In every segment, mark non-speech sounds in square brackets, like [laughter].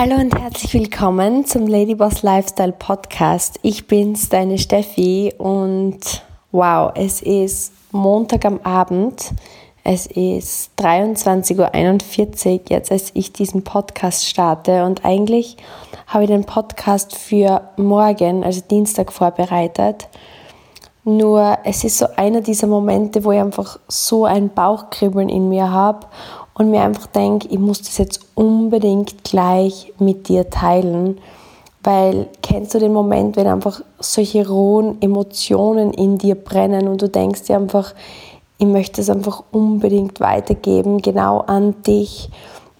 Hallo und herzlich willkommen zum Ladyboss Lifestyle Podcast. Ich bin's, deine Steffi und wow, es ist Montag am Abend. Es ist 23.41 Uhr, jetzt als ich diesen Podcast starte und eigentlich habe ich den Podcast für morgen, also Dienstag, vorbereitet. Nur es ist so einer dieser Momente, wo ich einfach so ein Bauchkribbeln in mir habe und mir einfach denke, ich muss das jetzt unbedingt gleich mit dir teilen. Weil kennst du den Moment, wenn einfach solche rohen Emotionen in dir brennen und du denkst dir einfach, ich möchte es einfach unbedingt weitergeben, genau an dich,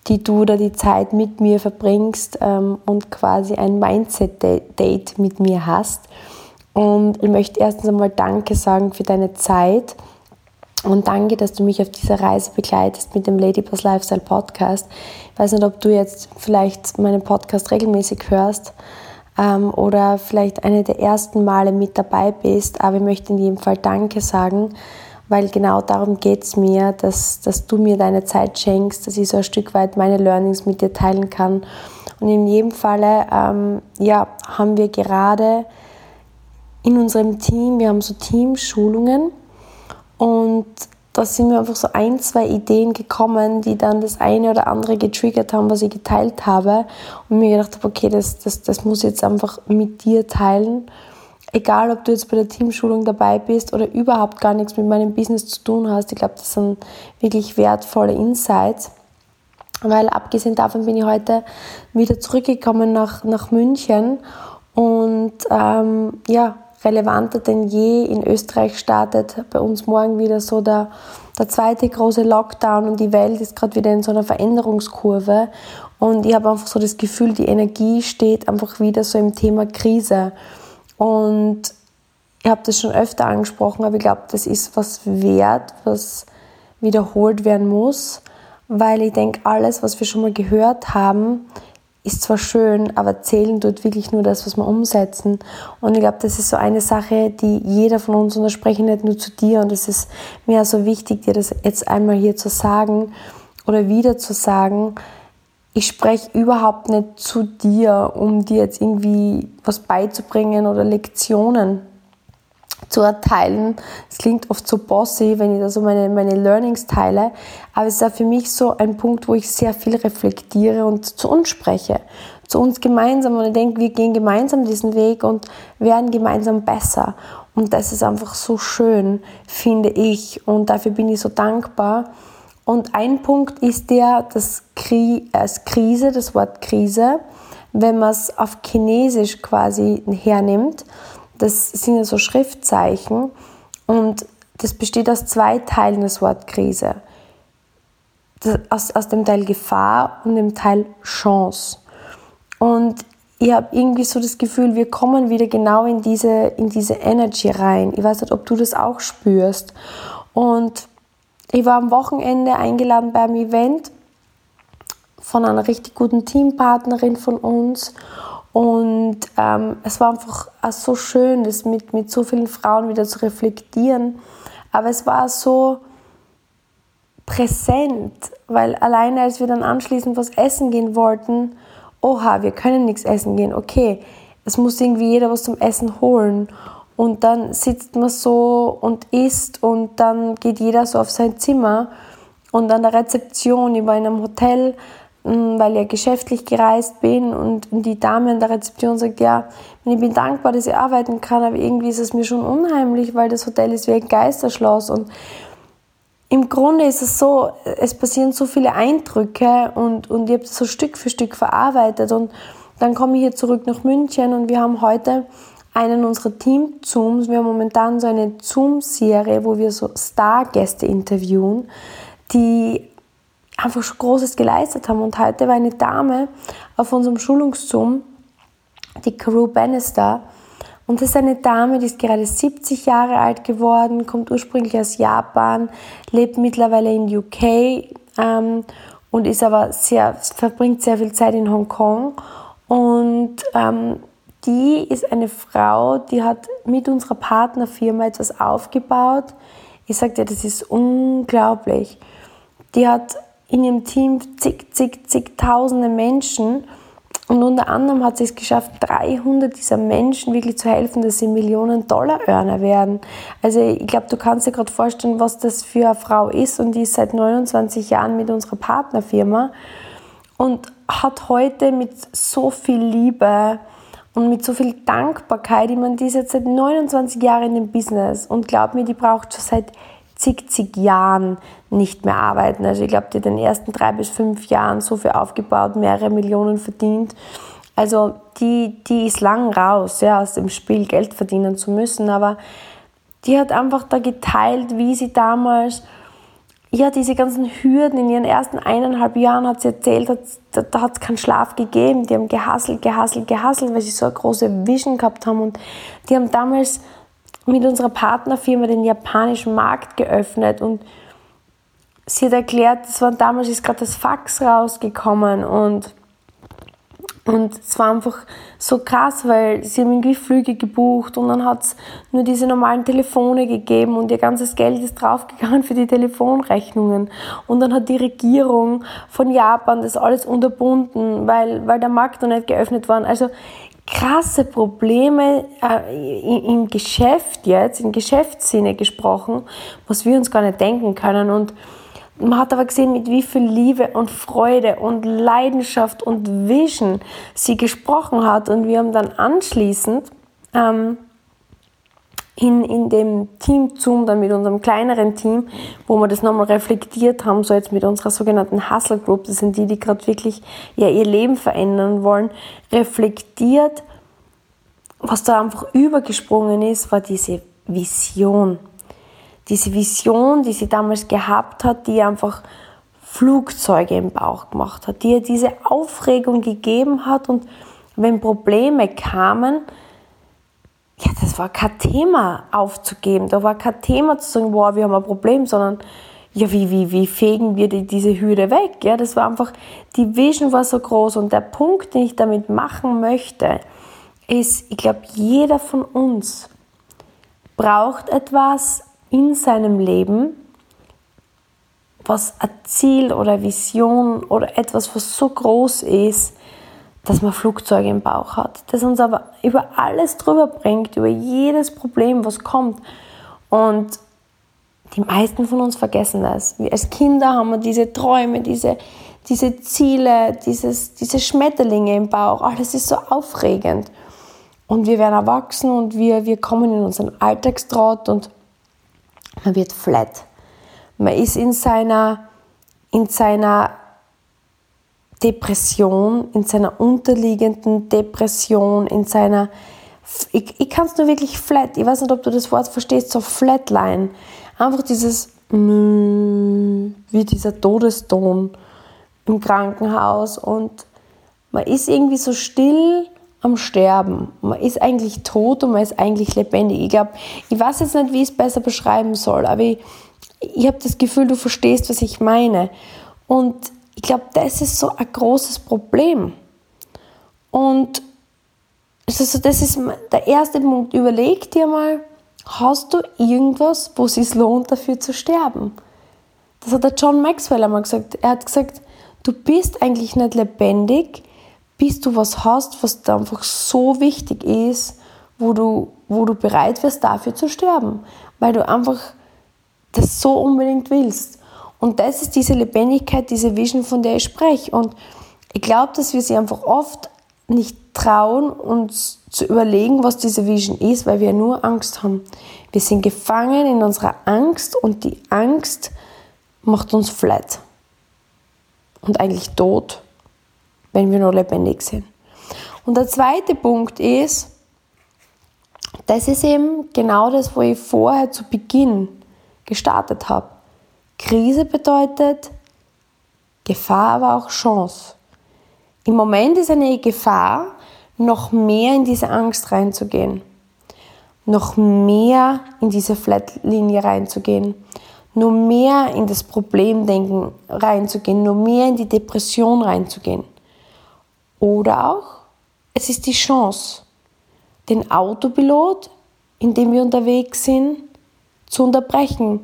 die du da die Zeit mit mir verbringst ähm, und quasi ein Mindset-Date mit mir hast. Und ich möchte erstens einmal Danke sagen für deine Zeit und danke, dass du mich auf dieser Reise begleitest mit dem Ladyboss Lifestyle Podcast. Ich weiß nicht, ob du jetzt vielleicht meinen Podcast regelmäßig hörst ähm, oder vielleicht eine der ersten Male mit dabei bist, aber ich möchte in jedem Fall Danke sagen, weil genau darum geht es mir, dass, dass du mir deine Zeit schenkst, dass ich so ein Stück weit meine Learnings mit dir teilen kann. Und in jedem Falle ähm, ja, haben wir gerade in unserem Team, wir haben so Teamschulungen und da sind mir einfach so ein, zwei Ideen gekommen, die dann das eine oder andere getriggert haben, was ich geteilt habe. Und mir gedacht habe, okay, das, das, das muss ich jetzt einfach mit dir teilen. Egal, ob du jetzt bei der Teamschulung dabei bist oder überhaupt gar nichts mit meinem Business zu tun hast. Ich glaube, das sind wirklich wertvolle Insights. Weil abgesehen davon bin ich heute wieder zurückgekommen nach, nach München und ähm, ja, relevanter denn je. In Österreich startet bei uns morgen wieder so der, der zweite große Lockdown und die Welt ist gerade wieder in so einer Veränderungskurve. Und ich habe einfach so das Gefühl, die Energie steht einfach wieder so im Thema Krise. Und ich habe das schon öfter angesprochen, aber ich glaube, das ist was wert, was wiederholt werden muss, weil ich denke, alles, was wir schon mal gehört haben, ist zwar schön, aber zählen tut wirklich nur das, was wir umsetzen. Und ich glaube, das ist so eine Sache, die jeder von uns, und da spreche ich nicht nur zu dir, und es ist mir so wichtig, dir das jetzt einmal hier zu sagen oder wieder zu sagen, ich spreche überhaupt nicht zu dir, um dir jetzt irgendwie was beizubringen oder Lektionen zu erteilen. Es klingt oft so bossy, wenn ich da so meine, meine Learnings teile, aber es ist auch für mich so ein Punkt, wo ich sehr viel reflektiere und zu uns spreche, zu uns gemeinsam und ich denke, wir gehen gemeinsam diesen Weg und werden gemeinsam besser. Und das ist einfach so schön, finde ich, und dafür bin ich so dankbar. Und ein Punkt ist der, das als Krise, das Wort Krise, wenn man es auf Chinesisch quasi hernimmt, das sind ja so Schriftzeichen und das besteht aus zwei Teilen des Wort Krise. Das, aus, aus dem Teil Gefahr und dem Teil Chance. Und ich habe irgendwie so das Gefühl, wir kommen wieder genau in diese, in diese Energy rein. Ich weiß nicht, ob du das auch spürst. Und ich war am Wochenende eingeladen beim Event von einer richtig guten Teampartnerin von uns. Und ähm, es war einfach so schön, das mit, mit so vielen Frauen wieder zu reflektieren. Aber es war so präsent, weil alleine als wir dann anschließend was essen gehen wollten, oha, wir können nichts essen gehen, okay, es muss irgendwie jeder was zum Essen holen. Und dann sitzt man so und isst und dann geht jeder so auf sein Zimmer. Und an der Rezeption, ich war in einem Hotel, weil ich ja geschäftlich gereist bin und die Dame an der Rezeption sagt, ja, ich bin dankbar, dass ich arbeiten kann, aber irgendwie ist es mir schon unheimlich, weil das Hotel ist wie ein Geisterschloss und im Grunde ist es so, es passieren so viele Eindrücke und, und ich habe das so Stück für Stück verarbeitet und dann komme ich hier zurück nach München und wir haben heute einen unserer Team-Zooms, wir haben momentan so eine Zoom-Serie, wo wir so Stargäste interviewen, die einfach schon Großes geleistet haben. Und heute war eine Dame auf unserem Schulungszoom, die Carew Bannister. Und das ist eine Dame, die ist gerade 70 Jahre alt geworden, kommt ursprünglich aus Japan, lebt mittlerweile in UK ähm, und ist aber sehr, verbringt sehr viel Zeit in Hongkong. Und ähm, die ist eine Frau, die hat mit unserer Partnerfirma etwas aufgebaut. Ich sagte, das ist unglaublich. Die hat in ihrem Team zig, zig, zigtausende Menschen. Und unter anderem hat sie es geschafft, 300 dieser Menschen wirklich zu helfen, dass sie Millionen Dollar Earner werden. Also ich glaube, du kannst dir gerade vorstellen, was das für eine Frau ist. Und die ist seit 29 Jahren mit unserer Partnerfirma und hat heute mit so viel Liebe und mit so viel Dankbarkeit, ich meine, die ist jetzt seit 29 Jahren in dem Business. Und glaub mir, die braucht schon seit zig, zig Jahren nicht mehr arbeiten. Also ich glaube, die in den ersten drei bis fünf Jahren so viel aufgebaut, mehrere Millionen verdient. Also die, die ist lang raus, ja, aus dem Spiel Geld verdienen zu müssen, aber die hat einfach da geteilt, wie sie damals ja, diese ganzen Hürden in ihren ersten eineinhalb Jahren hat sie erzählt, hat, da, da hat es keinen Schlaf gegeben. Die haben gehasselt, gehasselt, gehasselt, weil sie so eine große Vision gehabt haben. Und die haben damals mit unserer Partnerfirma den japanischen Markt geöffnet und sie hat erklärt, das war damals ist gerade das Fax rausgekommen und und es war einfach so krass, weil sie haben irgendwie Flüge gebucht und dann hat es nur diese normalen Telefone gegeben und ihr ganzes Geld ist draufgegangen [laughs] für die Telefonrechnungen. Und dann hat die Regierung von Japan das alles unterbunden, weil, weil der Markt noch nicht geöffnet war. Also krasse Probleme äh, im Geschäft jetzt, im Geschäftssinne gesprochen, was wir uns gar nicht denken können. Und man hat aber gesehen, mit wie viel Liebe und Freude und Leidenschaft und Vision sie gesprochen hat. Und wir haben dann anschließend ähm, in, in dem Team Zoom, dann mit unserem kleineren Team, wo wir das nochmal reflektiert haben, so jetzt mit unserer sogenannten Hustle Group, das sind die, die gerade wirklich ja, ihr Leben verändern wollen, reflektiert, was da einfach übergesprungen ist, war diese Vision diese Vision, die sie damals gehabt hat, die einfach Flugzeuge im Bauch gemacht hat, die ihr diese Aufregung gegeben hat. Und wenn Probleme kamen, ja, das war kein Thema aufzugeben, da war kein Thema zu sagen, wow, wir haben ein Problem, sondern ja, wie, wie, wie fegen wir die, diese Hürde weg? Ja, das war einfach, die Vision war so groß. Und der Punkt, den ich damit machen möchte, ist, ich glaube, jeder von uns braucht etwas, in seinem Leben, was ein Ziel oder Vision oder etwas, was so groß ist, dass man Flugzeuge im Bauch hat, das uns aber über alles drüber bringt, über jedes Problem, was kommt. Und die meisten von uns vergessen das. Wir als Kinder haben wir diese Träume, diese, diese Ziele, dieses, diese Schmetterlinge im Bauch. Alles ist so aufregend. Und wir werden erwachsen und wir, wir kommen in unseren Alltagstrott und man wird flat. Man ist in seiner, in seiner Depression, in seiner unterliegenden Depression, in seiner, ich, ich kann es nur wirklich flat, ich weiß nicht, ob du das Wort verstehst, so flatline. Einfach dieses, wie dieser Todeston im Krankenhaus und man ist irgendwie so still am Sterben. Man ist eigentlich tot und man ist eigentlich lebendig. Ich glaube, ich weiß jetzt nicht, wie ich es besser beschreiben soll, aber ich, ich habe das Gefühl, du verstehst, was ich meine. Und ich glaube, das ist so ein großes Problem. Und also das ist der erste Punkt. Überleg dir mal, hast du irgendwas, wo es sich lohnt, dafür zu sterben? Das hat der John Maxwell einmal gesagt. Er hat gesagt, du bist eigentlich nicht lebendig, bis du was hast, was da einfach so wichtig ist, wo du, wo du bereit wirst, dafür zu sterben, weil du einfach das so unbedingt willst. Und das ist diese Lebendigkeit, diese Vision, von der ich spreche. Und ich glaube, dass wir sie einfach oft nicht trauen, uns zu überlegen, was diese Vision ist, weil wir nur Angst haben. Wir sind gefangen in unserer Angst und die Angst macht uns flat und eigentlich tot wenn wir noch lebendig sind. Und der zweite Punkt ist, das ist eben genau das, wo ich vorher zu Beginn gestartet habe. Krise bedeutet Gefahr, aber auch Chance. Im Moment ist eine Gefahr, noch mehr in diese Angst reinzugehen, noch mehr in diese Flatlinie reinzugehen, nur mehr in das Problemdenken reinzugehen, nur mehr in die Depression reinzugehen. Oder auch, es ist die Chance, den Autopilot, in dem wir unterwegs sind, zu unterbrechen.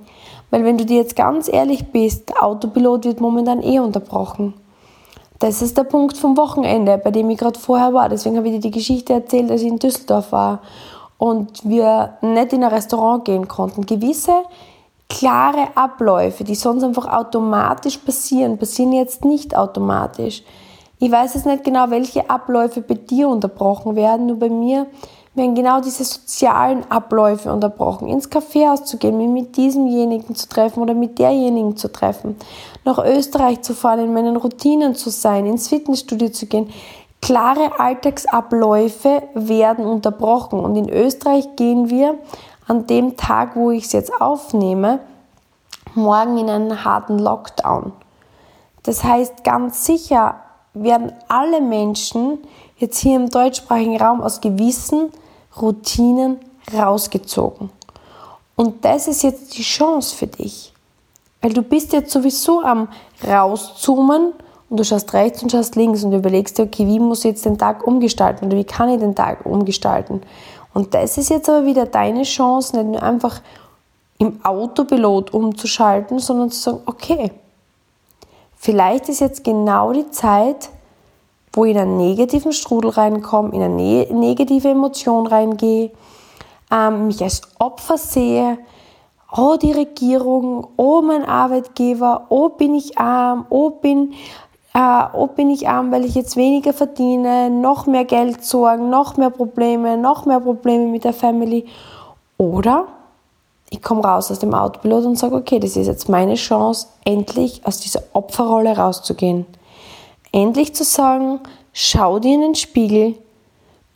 Weil wenn du dir jetzt ganz ehrlich bist, der Autopilot wird momentan eh unterbrochen. Das ist der Punkt vom Wochenende, bei dem ich gerade vorher war. Deswegen habe ich dir die Geschichte erzählt, als ich in Düsseldorf war und wir nicht in ein Restaurant gehen konnten. Gewisse klare Abläufe, die sonst einfach automatisch passieren, passieren jetzt nicht automatisch. Ich weiß jetzt nicht genau, welche Abläufe bei dir unterbrochen werden, nur bei mir werden genau diese sozialen Abläufe unterbrochen. Ins Café zu gehen, mich mit diesemjenigen zu treffen oder mit derjenigen zu treffen, nach Österreich zu fahren, in meinen Routinen zu sein, ins Fitnessstudio zu gehen. Klare Alltagsabläufe werden unterbrochen und in Österreich gehen wir an dem Tag, wo ich es jetzt aufnehme, morgen in einen harten Lockdown. Das heißt, ganz sicher werden alle Menschen jetzt hier im deutschsprachigen Raum aus gewissen Routinen rausgezogen. Und das ist jetzt die Chance für dich. Weil du bist jetzt sowieso am rauszoomen und du schaust rechts und schaust links und überlegst dir, okay, wie muss ich jetzt den Tag umgestalten oder wie kann ich den Tag umgestalten? Und das ist jetzt aber wieder deine Chance, nicht nur einfach im Autopilot umzuschalten, sondern zu sagen, okay, vielleicht ist jetzt genau die Zeit, wo ich in einen negativen Strudel reinkomme, in eine ne-, negative Emotion reingehe, ähm, mich als Opfer sehe, oh die Regierung, oh mein Arbeitgeber, oh bin ich arm, oh bin, äh, oh bin ich arm, weil ich jetzt weniger verdiene, noch mehr Geld sorgen, noch mehr Probleme, noch mehr Probleme mit der Family. Oder ich komme raus aus dem Autopilot und sage, okay, das ist jetzt meine Chance, endlich aus dieser Opferrolle rauszugehen endlich zu sagen, schau dir in den Spiegel,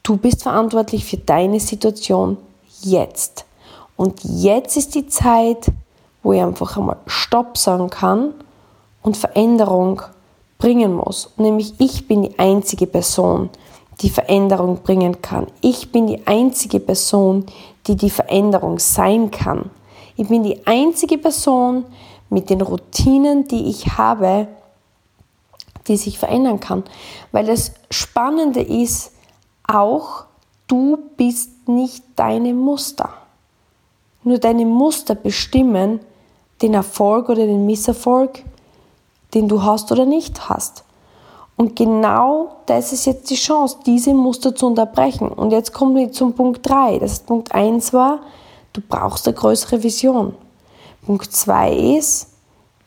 du bist verantwortlich für deine Situation jetzt. Und jetzt ist die Zeit, wo ich einfach einmal Stopp sagen kann und Veränderung bringen muss. Nämlich ich bin die einzige Person, die Veränderung bringen kann. Ich bin die einzige Person, die die Veränderung sein kann. Ich bin die einzige Person mit den Routinen, die ich habe, die sich verändern kann. Weil das Spannende ist auch, du bist nicht deine Muster. Nur deine Muster bestimmen den Erfolg oder den Misserfolg, den du hast oder nicht hast. Und genau das ist jetzt die Chance, diese Muster zu unterbrechen. Und jetzt kommen wir zum Punkt 3. Das ist Punkt 1 war, du brauchst eine größere Vision. Punkt 2 ist,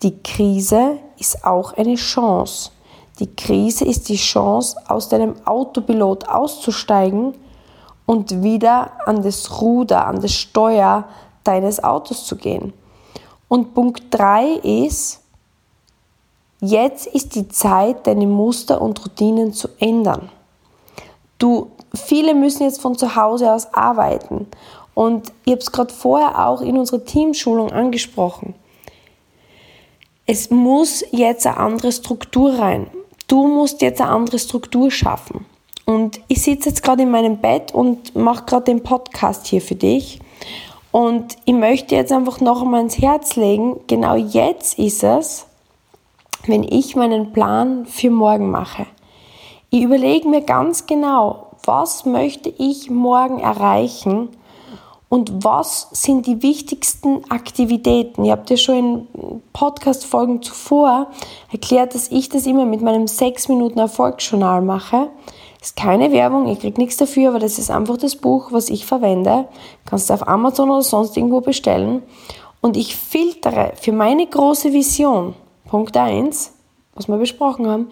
die Krise ist auch eine Chance. Die Krise ist die Chance, aus deinem Autopilot auszusteigen und wieder an das Ruder, an das Steuer deines Autos zu gehen. Und Punkt 3 ist, jetzt ist die Zeit, deine Muster und Routinen zu ändern. Du, viele müssen jetzt von zu Hause aus arbeiten. Und ich habe es gerade vorher auch in unserer Teamschulung angesprochen. Es muss jetzt eine andere Struktur rein du musst jetzt eine andere Struktur schaffen. Und ich sitze jetzt gerade in meinem Bett und mache gerade den Podcast hier für dich. Und ich möchte jetzt einfach noch einmal ins Herz legen, genau jetzt ist es, wenn ich meinen Plan für morgen mache. Ich überlege mir ganz genau, was möchte ich morgen erreichen und was sind die wichtigsten Aktivitäten? Ihr habt ja schon in Podcast-Folgen zuvor erklärt, dass ich das immer mit meinem 6 Minuten Erfolgsjournal mache. Das ist keine Werbung, ich kriege nichts dafür, aber das ist einfach das Buch, was ich verwende. Kannst du auf Amazon oder sonst irgendwo bestellen. Und ich filtere für meine große Vision, Punkt 1, was wir besprochen haben,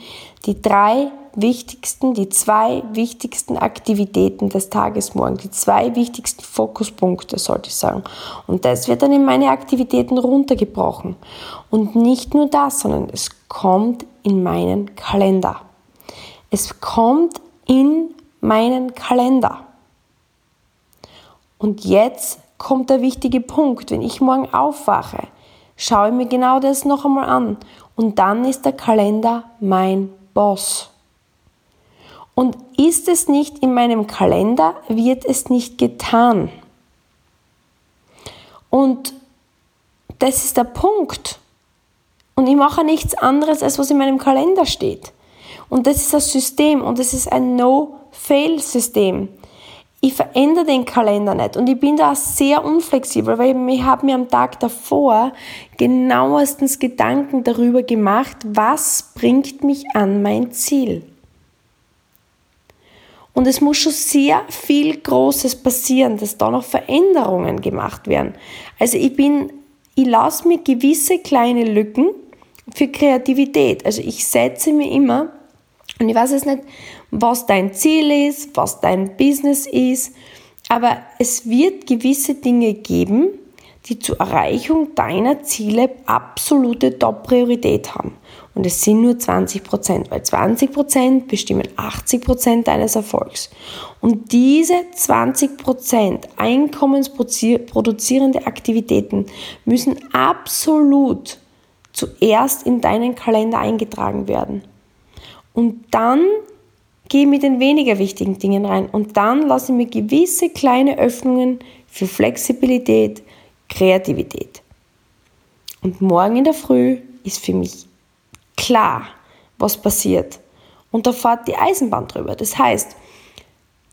die drei wichtigsten, die zwei wichtigsten Aktivitäten des Tages morgen, die zwei wichtigsten Fokuspunkte, sollte ich sagen. Und das wird dann in meine Aktivitäten runtergebrochen. Und nicht nur das, sondern es kommt in meinen Kalender. Es kommt in meinen Kalender. Und jetzt kommt der wichtige Punkt. Wenn ich morgen aufwache, schaue ich mir genau das noch einmal an. Und dann ist der Kalender mein Boss. Und ist es nicht in meinem Kalender, wird es nicht getan. Und das ist der Punkt. Und ich mache nichts anderes, als was in meinem Kalender steht. Und das ist das System und das ist ein No-Fail-System. Ich verändere den Kalender nicht und ich bin da sehr unflexibel, weil ich habe mir am Tag davor genauestens Gedanken darüber gemacht, was bringt mich an mein Ziel. Und es muss schon sehr viel Großes passieren, dass da noch Veränderungen gemacht werden. Also ich bin, ich lasse mir gewisse kleine Lücken für Kreativität. Also ich setze mir immer, und ich weiß jetzt nicht, was dein Ziel ist, was dein Business ist, aber es wird gewisse Dinge geben, die zur Erreichung deiner Ziele absolute Top-Priorität haben. Und es sind nur 20 Prozent, weil 20 Prozent bestimmen 80 Prozent deines Erfolgs. Und diese 20 Prozent einkommensproduzierende Aktivitäten müssen absolut zuerst in deinen Kalender eingetragen werden. Und dann gehe mit den weniger wichtigen Dingen rein. Und dann lasse ich mir gewisse kleine Öffnungen für Flexibilität, Kreativität. Und morgen in der Früh ist für mich klar, was passiert. Und da fährt die Eisenbahn drüber. Das heißt,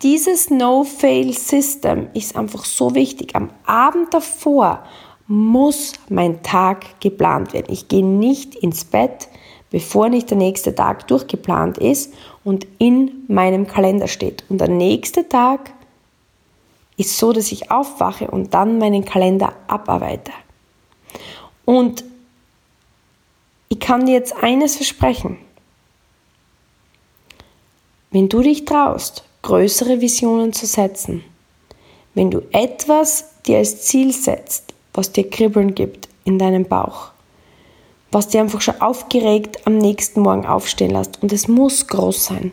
dieses No-Fail-System ist einfach so wichtig. Am Abend davor muss mein Tag geplant werden. Ich gehe nicht ins Bett, bevor nicht der nächste Tag durchgeplant ist und in meinem Kalender steht. Und der nächste Tag ist so, dass ich aufwache und dann meinen Kalender abarbeite. Und ich kann dir jetzt eines versprechen. Wenn du dich traust, größere Visionen zu setzen, wenn du etwas dir als Ziel setzt, was dir Kribbeln gibt in deinem Bauch, was dir einfach schon aufgeregt am nächsten Morgen aufstehen lässt. Und es muss groß sein.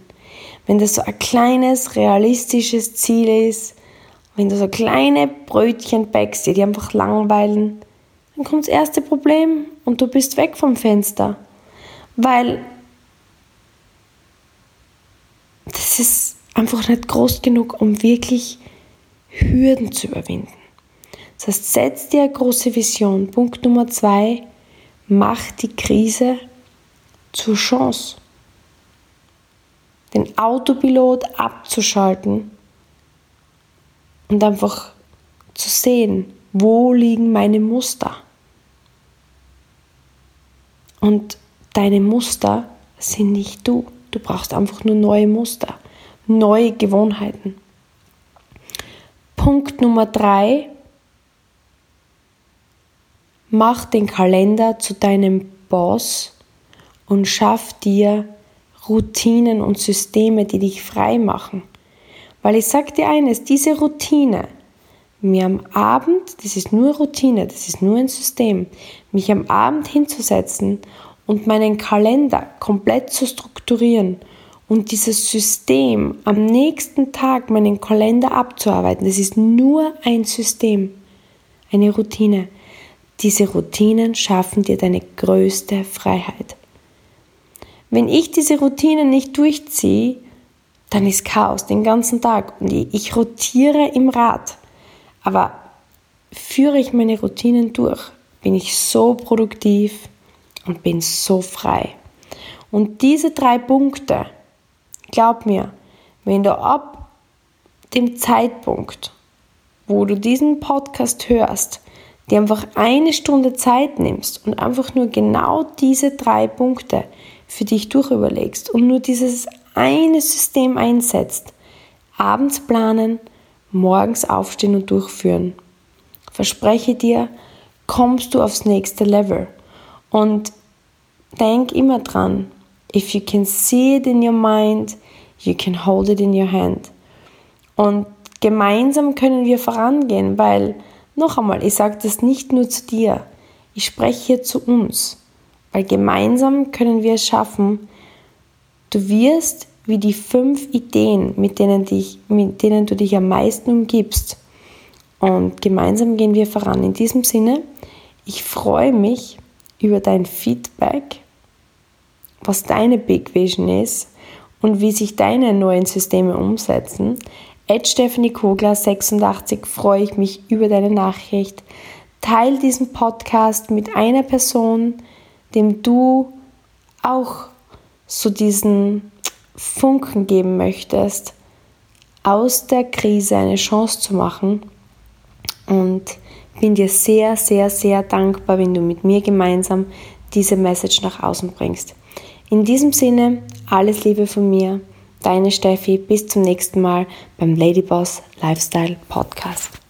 Wenn das so ein kleines, realistisches Ziel ist, wenn du so kleine Brötchen backst, die dir einfach langweilen, dann kommt das erste Problem und du bist weg vom Fenster. Weil das ist einfach nicht groß genug, um wirklich Hürden zu überwinden. Das heißt, setz dir eine große Vision. Punkt Nummer zwei, macht die Krise zur Chance. Den Autopilot abzuschalten und einfach zu sehen, wo liegen meine Muster. Und deine Muster sind nicht du. Du brauchst einfach nur neue Muster, neue Gewohnheiten. Punkt Nummer drei, Mach den Kalender zu deinem Boss und schaff dir Routinen und Systeme, die dich frei machen. Weil ich sag dir eines, diese Routine, mir am Abend, das ist nur Routine, das ist nur ein System, mich am Abend hinzusetzen und meinen Kalender komplett zu strukturieren und dieses System am nächsten Tag meinen Kalender abzuarbeiten, das ist nur ein System, eine Routine. Diese Routinen schaffen dir deine größte Freiheit. Wenn ich diese Routinen nicht durchziehe, dann ist Chaos den ganzen Tag und ich rotiere im Rad. Aber führe ich meine Routinen durch, bin ich so produktiv und bin so frei. Und diese drei Punkte, glaub mir, wenn du ab dem Zeitpunkt, wo du diesen Podcast hörst, dir einfach eine Stunde Zeit nimmst und einfach nur genau diese drei Punkte für dich durchüberlegst und nur dieses eine System einsetzt, abends planen, morgens aufstehen und durchführen. Verspreche dir, kommst du aufs nächste Level. Und denk immer dran, if you can see it in your mind, you can hold it in your hand. Und gemeinsam können wir vorangehen, weil noch einmal, ich sage das nicht nur zu dir, ich spreche hier zu uns, weil gemeinsam können wir es schaffen. Du wirst wie die fünf Ideen, mit denen, dich, mit denen du dich am meisten umgibst. Und gemeinsam gehen wir voran. In diesem Sinne, ich freue mich über dein Feedback, was deine Big Vision ist und wie sich deine neuen Systeme umsetzen. At Stephanie Kogler 86 freue ich mich über deine Nachricht. Teil diesen Podcast mit einer Person, dem du auch so diesen Funken geben möchtest, aus der Krise eine Chance zu machen. Und bin dir sehr, sehr, sehr dankbar, wenn du mit mir gemeinsam diese Message nach außen bringst. In diesem Sinne, alles Liebe von mir Deine Steffi, bis zum nächsten Mal beim Ladyboss Lifestyle Podcast.